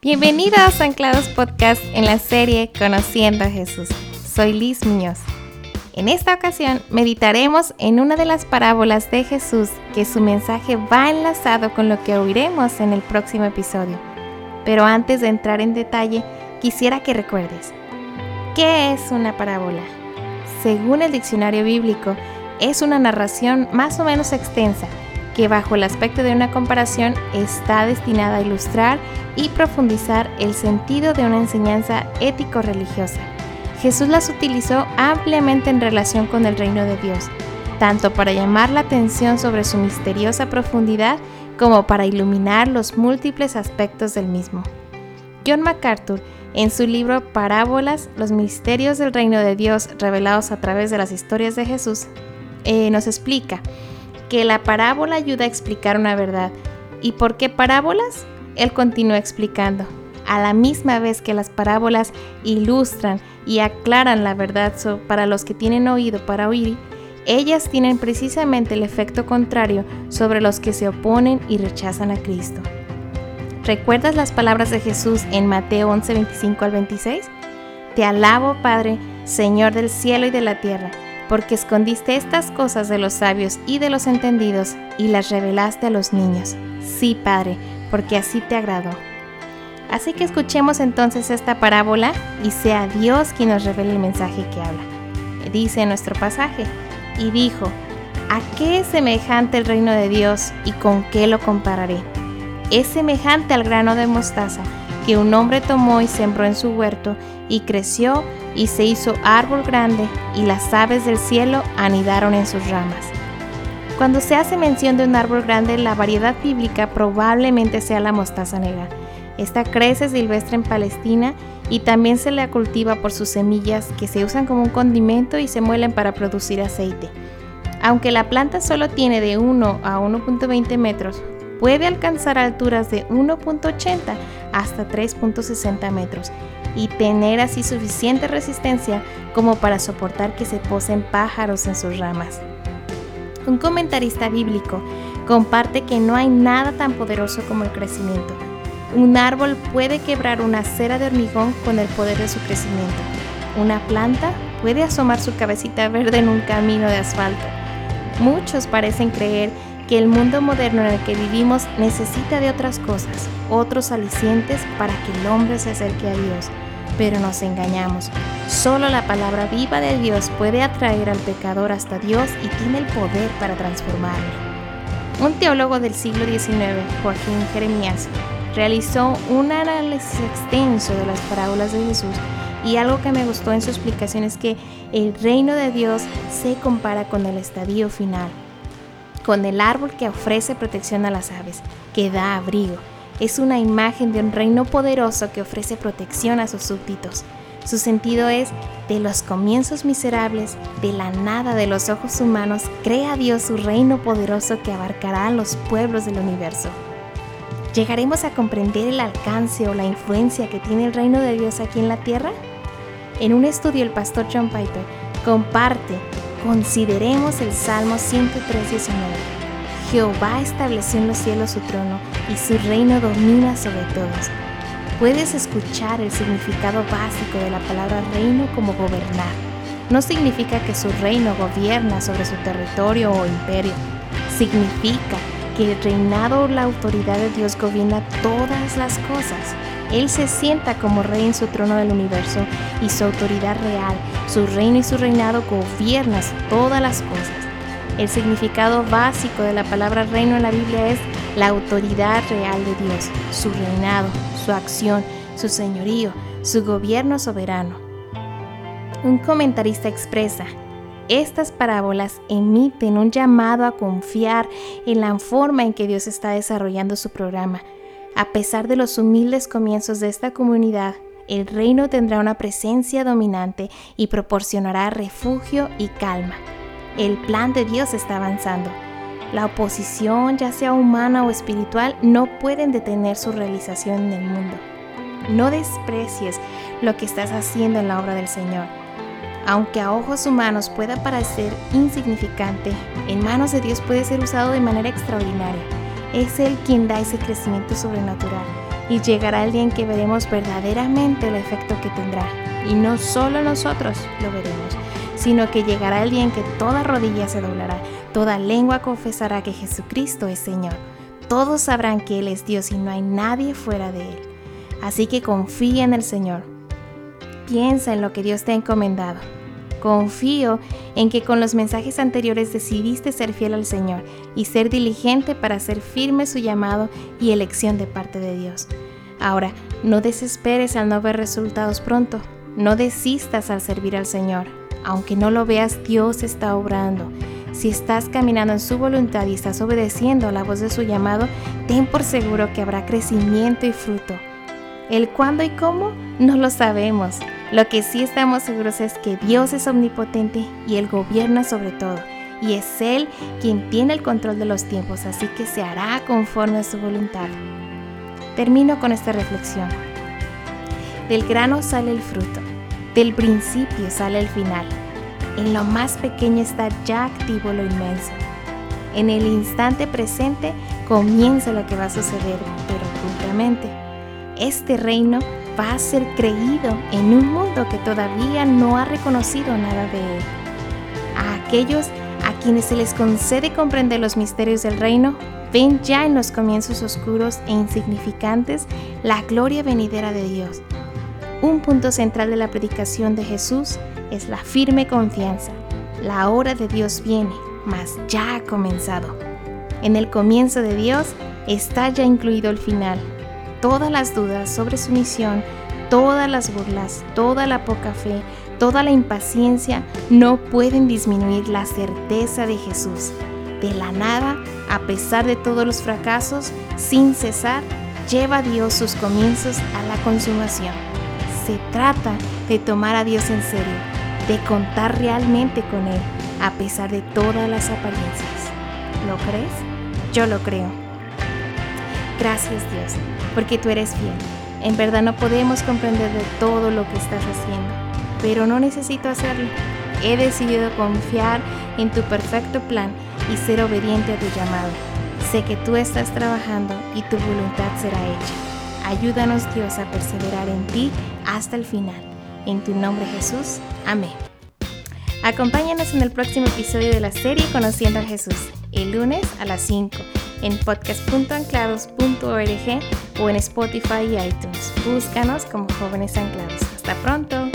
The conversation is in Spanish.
Bienvenidos a Anclados Podcast en la serie Conociendo a Jesús. Soy Liz Muñoz. En esta ocasión meditaremos en una de las parábolas de Jesús que su mensaje va enlazado con lo que oiremos en el próximo episodio. Pero antes de entrar en detalle, quisiera que recuerdes, ¿qué es una parábola? Según el diccionario bíblico, es una narración más o menos extensa que bajo el aspecto de una comparación está destinada a ilustrar y profundizar el sentido de una enseñanza ético-religiosa. Jesús las utilizó ampliamente en relación con el reino de Dios, tanto para llamar la atención sobre su misteriosa profundidad como para iluminar los múltiples aspectos del mismo. John MacArthur, en su libro Parábolas, los misterios del reino de Dios revelados a través de las historias de Jesús, eh, nos explica que la parábola ayuda a explicar una verdad. ¿Y por qué parábolas? Él continúa explicando. A la misma vez que las parábolas ilustran y aclaran la verdad para los que tienen oído para oír, ellas tienen precisamente el efecto contrario sobre los que se oponen y rechazan a Cristo. ¿Recuerdas las palabras de Jesús en Mateo 11, 25 al 26? Te alabo, Padre, Señor del cielo y de la tierra porque escondiste estas cosas de los sabios y de los entendidos y las revelaste a los niños. Sí, Padre, porque así te agradó. Así que escuchemos entonces esta parábola y sea Dios quien nos revele el mensaje que habla. Dice nuestro pasaje, y dijo, ¿a qué es semejante el reino de Dios y con qué lo compararé? Es semejante al grano de mostaza que un hombre tomó y sembró en su huerto y creció y se hizo árbol grande, y las aves del cielo anidaron en sus ramas. Cuando se hace mención de un árbol grande, la variedad bíblica probablemente sea la mostaza negra. Esta crece silvestre en Palestina y también se la cultiva por sus semillas que se usan como un condimento y se muelen para producir aceite. Aunque la planta solo tiene de 1 a 1.20 metros, puede alcanzar alturas de 1.80 hasta 3.60 metros y tener así suficiente resistencia como para soportar que se posen pájaros en sus ramas. Un comentarista bíblico comparte que no hay nada tan poderoso como el crecimiento. Un árbol puede quebrar una acera de hormigón con el poder de su crecimiento. Una planta puede asomar su cabecita verde en un camino de asfalto. Muchos parecen creer el mundo moderno en el que vivimos necesita de otras cosas, otros alicientes para que el hombre se acerque a Dios. Pero nos engañamos. Solo la palabra viva de Dios puede atraer al pecador hasta Dios y tiene el poder para transformarlo. Un teólogo del siglo XIX, Joaquín Jeremías, realizó un análisis extenso de las parábolas de Jesús y algo que me gustó en su explicación es que el reino de Dios se compara con el estadio final con el árbol que ofrece protección a las aves, que da abrigo. Es una imagen de un reino poderoso que ofrece protección a sus súbditos. Su sentido es, de los comienzos miserables, de la nada de los ojos humanos, crea Dios su reino poderoso que abarcará a los pueblos del universo. ¿Llegaremos a comprender el alcance o la influencia que tiene el reino de Dios aquí en la tierra? En un estudio el pastor John Piper comparte Consideremos el Salmo 103, 19. Jehová estableció en los cielos su trono y su reino domina sobre todos. Puedes escuchar el significado básico de la palabra reino como gobernar. No significa que su reino gobierna sobre su territorio o imperio. Significa que el reinado o la autoridad de Dios gobierna todas las cosas. Él se sienta como rey en su trono del universo y su autoridad real, su reino y su reinado gobiernan todas las cosas. El significado básico de la palabra reino en la Biblia es la autoridad real de Dios, su reinado, su acción, su señorío, su gobierno soberano. Un comentarista expresa, estas parábolas emiten un llamado a confiar en la forma en que Dios está desarrollando su programa a pesar de los humildes comienzos de esta comunidad, el reino tendrá una presencia dominante y proporcionará refugio y calma. El plan de Dios está avanzando. La oposición, ya sea humana o espiritual, no pueden detener su realización en el mundo. No desprecies lo que estás haciendo en la obra del Señor. Aunque a ojos humanos pueda parecer insignificante, en manos de Dios puede ser usado de manera extraordinaria. Es Él quien da ese crecimiento sobrenatural. y llegará el día en que veremos verdaderamente el efecto que tendrá. Y no solo nosotros lo veremos, sino que llegará el día en que toda rodilla se doblará, toda lengua confesará que Jesucristo es Señor. Todos sabrán que Él es Dios y no hay nadie fuera de Él. Así que confía en el Señor. Piensa en lo que Dios te ha encomendado. Confío en que con los mensajes anteriores decidiste ser fiel al Señor y ser diligente para hacer firme su llamado y elección de parte de Dios. Ahora, no desesperes al no ver resultados pronto. No desistas al servir al Señor. Aunque no lo veas, Dios está obrando. Si estás caminando en su voluntad y estás obedeciendo a la voz de su llamado, ten por seguro que habrá crecimiento y fruto. El cuándo y cómo no lo sabemos. Lo que sí estamos seguros es que Dios es omnipotente y Él gobierna sobre todo. Y es Él quien tiene el control de los tiempos, así que se hará conforme a su voluntad. Termino con esta reflexión. Del grano sale el fruto, del principio sale el final. En lo más pequeño está ya activo lo inmenso. En el instante presente comienza lo que va a suceder, pero ocultamente este reino va a ser creído en un mundo que todavía no ha reconocido nada de él. A aquellos a quienes se les concede comprender los misterios del reino, ven ya en los comienzos oscuros e insignificantes la gloria venidera de Dios. Un punto central de la predicación de Jesús es la firme confianza. La hora de Dios viene, mas ya ha comenzado. En el comienzo de Dios está ya incluido el final, todas las dudas sobre su misión, todas las burlas, toda la poca fe, toda la impaciencia no pueden disminuir la certeza de Jesús. De la nada, a pesar de todos los fracasos, sin cesar, lleva a Dios sus comienzos a la consumación. Se trata de tomar a Dios en serio, de contar realmente con Él, a pesar de todas las apariencias. ¿Lo crees? Yo lo creo. Gracias Dios porque tú eres fiel. En verdad no podemos comprender de todo lo que estás haciendo, pero no necesito hacerlo. He decidido confiar en tu perfecto plan y ser obediente a tu llamado. Sé que tú estás trabajando y tu voluntad será hecha. Ayúdanos Dios a perseverar en ti hasta el final. En tu nombre Jesús. Amén. Acompáñanos en el próximo episodio de la serie Conociendo a Jesús, el lunes a las 5 en podcast.anclados.org o en Spotify y iTunes. Búscanos como Jóvenes Anclados. Hasta pronto.